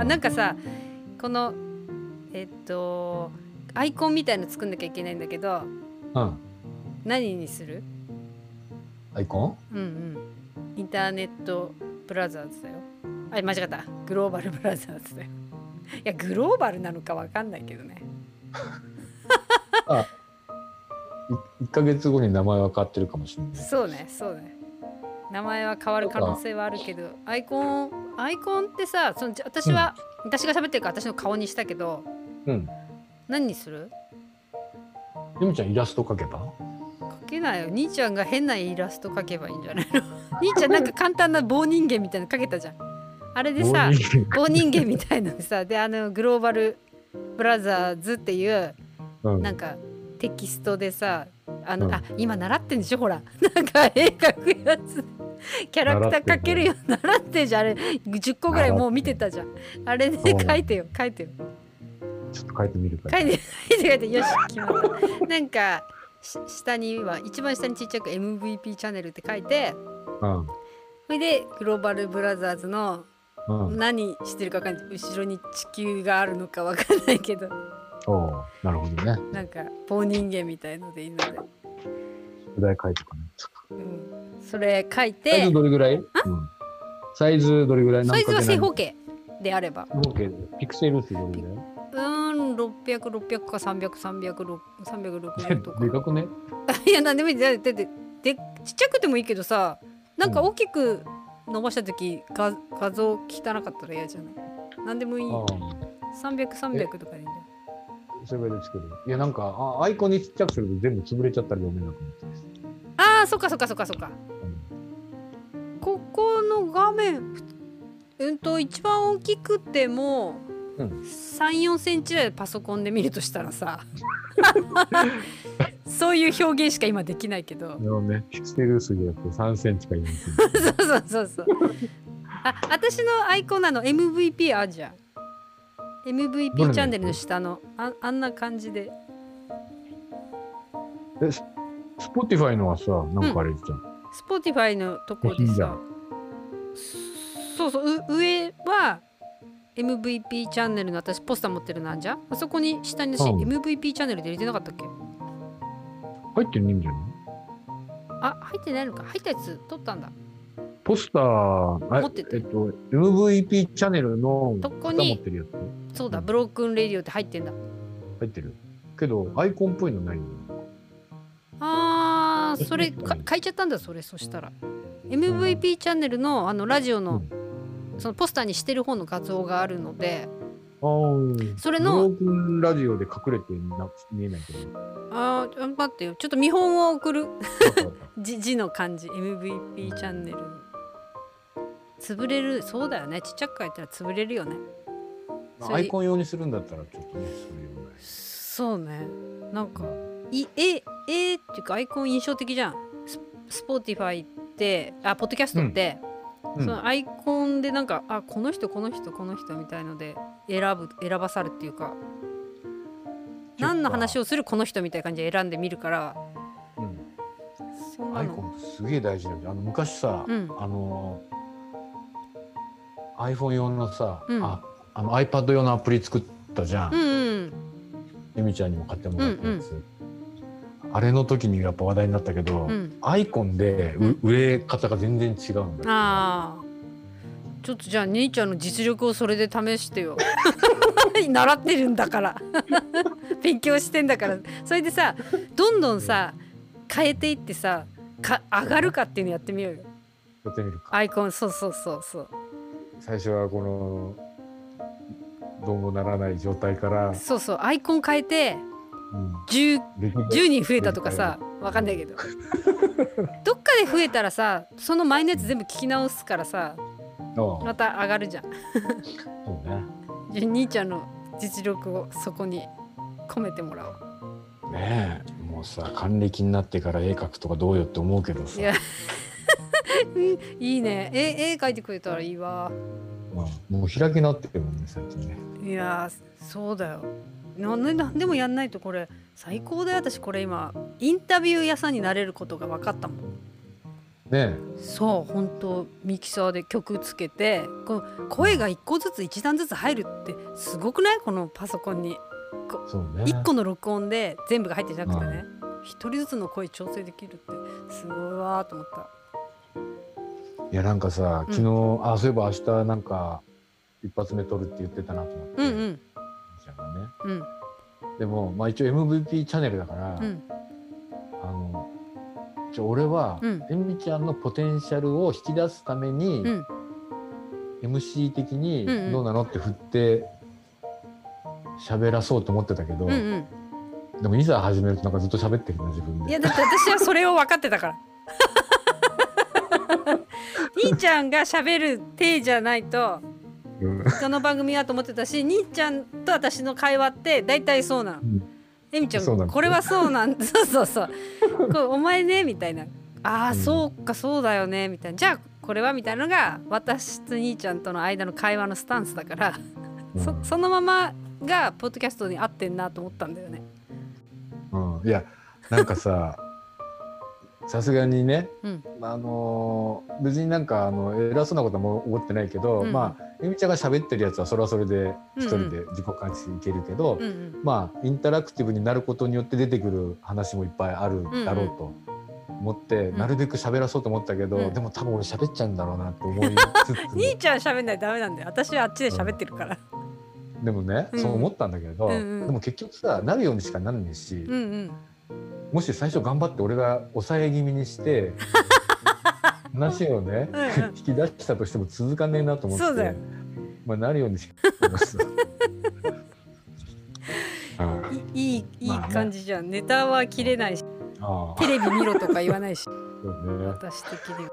あなんかさこのえっとアイコンみたいの作んなきゃいけないんだけどうん。何にする？アイコン？うんうん。インターネットブラザーズだよ。あ間違った。グローバルブラザーズだよ。いやグローバルなのかわかんないけどね。い ?1 ヶ月後に名前は変わってるかもしれない。そうねそうね。名前は変わる可能性はあるけどアイコンアイコンってさその私は、私が喋ってるから私の顔にしたけどうん。何にする？ゆみちゃんイラスト描けば？描けないよ。兄ちゃんが変なイラスト描けばいいんじゃないの？兄ちゃんなんか簡単な棒人間みたいなの描けたじゃん。あれでさ棒人間。棒人間みたいなのさであのグローバルブラザーズっていううん。なんかテキストでさあの、うん。あ今習ってんでしょ？ほら。なんか絵描くやつ キャラクター描けるよ習ってんじゃん。あれ10個ぐらいもう見てたじゃん。あれでそうなの描いてよ。描いてよ。ちょっと書いてみるか。ら。書いて書いて書いて。よし決まった。なんかし下には一番下にちっちゃく MVP チャンネルって書いてうん。それでグローバルブラザーズのうん。何してるかわかんない。後ろに地球があるのかわかんないけど。おおなるほどね。なんか棒人間みたいのでいいので、宿題書いてかね。うん、それ書いサイてズどれぐらい？うん。サイズどれぐらい？サイズは正方方形であれば。正方形ピクセル数どれぐらい？うーん600600か300360とか。でかくね？いやなんでもいいだってででちっちゃくてもいいけどさなんか大きく伸ばした時画画像汚かったら嫌じゃない？なんでもいい。あ300300とかでいいんじゃんあ、それぐらいですけど。いや、なんか、あアイコンにちっちゃくすると全部潰れちゃったら読めなくなってます。そっかそっかそっかそっか。うんここの画面うんと一番大きくても、うん。34センチぐらいパソコンで見るとしたらさ そういう表現しか今できないけど。あのね、ピクセル数じゃなくて3センチか4センチ。そうそうそうそう。あ私のアイコンなの MVP あるじゃん。MVP チャンネルの下のああんな感じで。え、ス Spotify のはさ、なんかあれじゃん。Spotify のとこでさいいじゃん。そうそうう上は MVP チャンネルの私ポスター持ってるなんじゃあそこに下に私うん。MVP チャンネルで入れてなかったっけ？入ってねえんじゃない？あ入ってないのか。入ったやつ撮ったんだ。ポスター、あ持っててえっと、MVP チャンネルのどこにってるやつ。そうだブロークンレディオって入ってんだ。入ってる。けど、アイコンっぽいのないのあーそれうん。か変えちゃったんだそれそしたら。MVP チャンネルのあのラジオの、うん。そのポスターにしてる方の画像があるのでああ。それのラジオで隠れてな見えないけど。あー待ってよ。ちょっと見本を送る。字字 の漢字 MVP チャンネル。潰れる。そうだよね。ちっちゃく書いたら潰れるよね。アイコン用にするんだったらちょっとね。そうね。なんかいええっていうかアイコン印象的じゃん。ス Spotify ってあポッドキャストって、うん。そのアイコンでなんかあこの人この人この人みたいので選ぶ選ばさるっていうか。何の話を、をするこの人みたいな感じで選んでみるから。うん。そんなの。アイコンすげえ大事なんだよ。あの昔さ、うん。あの iPhone 用のさ、うん。ああの iPad 用のアプリ作ったじゃん、うんうんエミちゃんにも買ってもらったやつ、あれの時にやっぱ話題になったけど、うん。アイコンでう売れ方が全然違うんだよああ。ちょっとじゃあ兄ちゃんの実力をそれで試してよ。習ってるんだから。勉強してんだから。それでさどんどんさ変えていってさか上がるかっていうのやってみようよ。やってみるか。アイコン。そうそうそうそう。最初はこのどうもならない状態から、そうそう。アイコン変えてうん、10, できる10人増えたとかさわかんないけど。どっかで増えたらさその前のやつ全部聞き直すからさまた上がるじゃん。そうね。兄ちゃんの実力をそこに込めてもらおう。ねえもうさ還暦になってから絵描くとかどうよって思うけどさ。いや。いいね。絵絵描いてくれたらいいわ。まあ、もう開き直ってるもんね最近ね。いやーそうだよなんでもやんないとこれ最高だよ私これ今。インタビュー屋さんになれることが分かったもん。ねそう本当ミキサーで曲つけてこの声が一個ずつ一段ずつ入るってすごくない？このパソコンに。そうね。一個の録音で全部が入ってじゃなくてね。一人ずつの声調整できるってすごいわーと思った。いやなんかさうん。昨日、あそういえば明日なんか一発目撮るって言ってたなと思って、うんうんちゃんがね。うん。でもまあ一応 MVP チャンネルだから、うん。あのちょ俺は、うん。えみちゃんのポテンシャルを引き出すために、うん。MC 的にどうなのって振って喋らそうと思ってたけど、うんうん。でもいざ始めるとなんかずっと喋ってるな自分で。いやだって私はそれを分かってたから。兄ちゃんが喋る体じゃないとうん。他の番組はと思ってたし兄ちゃんと私の会話って大体そうなのうん。えみちゃんこれはそうなん。そうそうそう。これお前ねみたいな。ああ、うん。そうかそうだよね。みたいな。じゃあこれはみたいなのが私と兄ちゃんとの間の会話のスタンスだから、そうん。そのままがポッドキャストに合ってんなと思ったんだよね。うん、いやなんかささすがにね、うん。あのー別になんかあの偉そうなことも思ってないけど、うん。まあえみちゃんが喋ってるやつはそれはそれで一人うん。で自己監視いけるけど、うんうんまあインタラクティブになることによって出てくる話もいっぱいあるだろうと思って、ん。なるべく喋らそうと思ったけど、うん。でも多分俺喋っちゃうんだろうなって思いつつ。兄ちゃん喋んないとダメなんだよ。私はあっちで喋ってるから。でもね、うん。そう思ったんだけど、うんうん。でも結局さなるようにしかなんねえし、うんうんもし最初頑張って俺が抑え気味にして 話をね、うんうん。引き出したとしても続かねえなと思ってそうだよ。まあなるようにし いいいい感じじゃん、ネタは切れないし。あテレビ見ろとか言わないし。そうね。私的に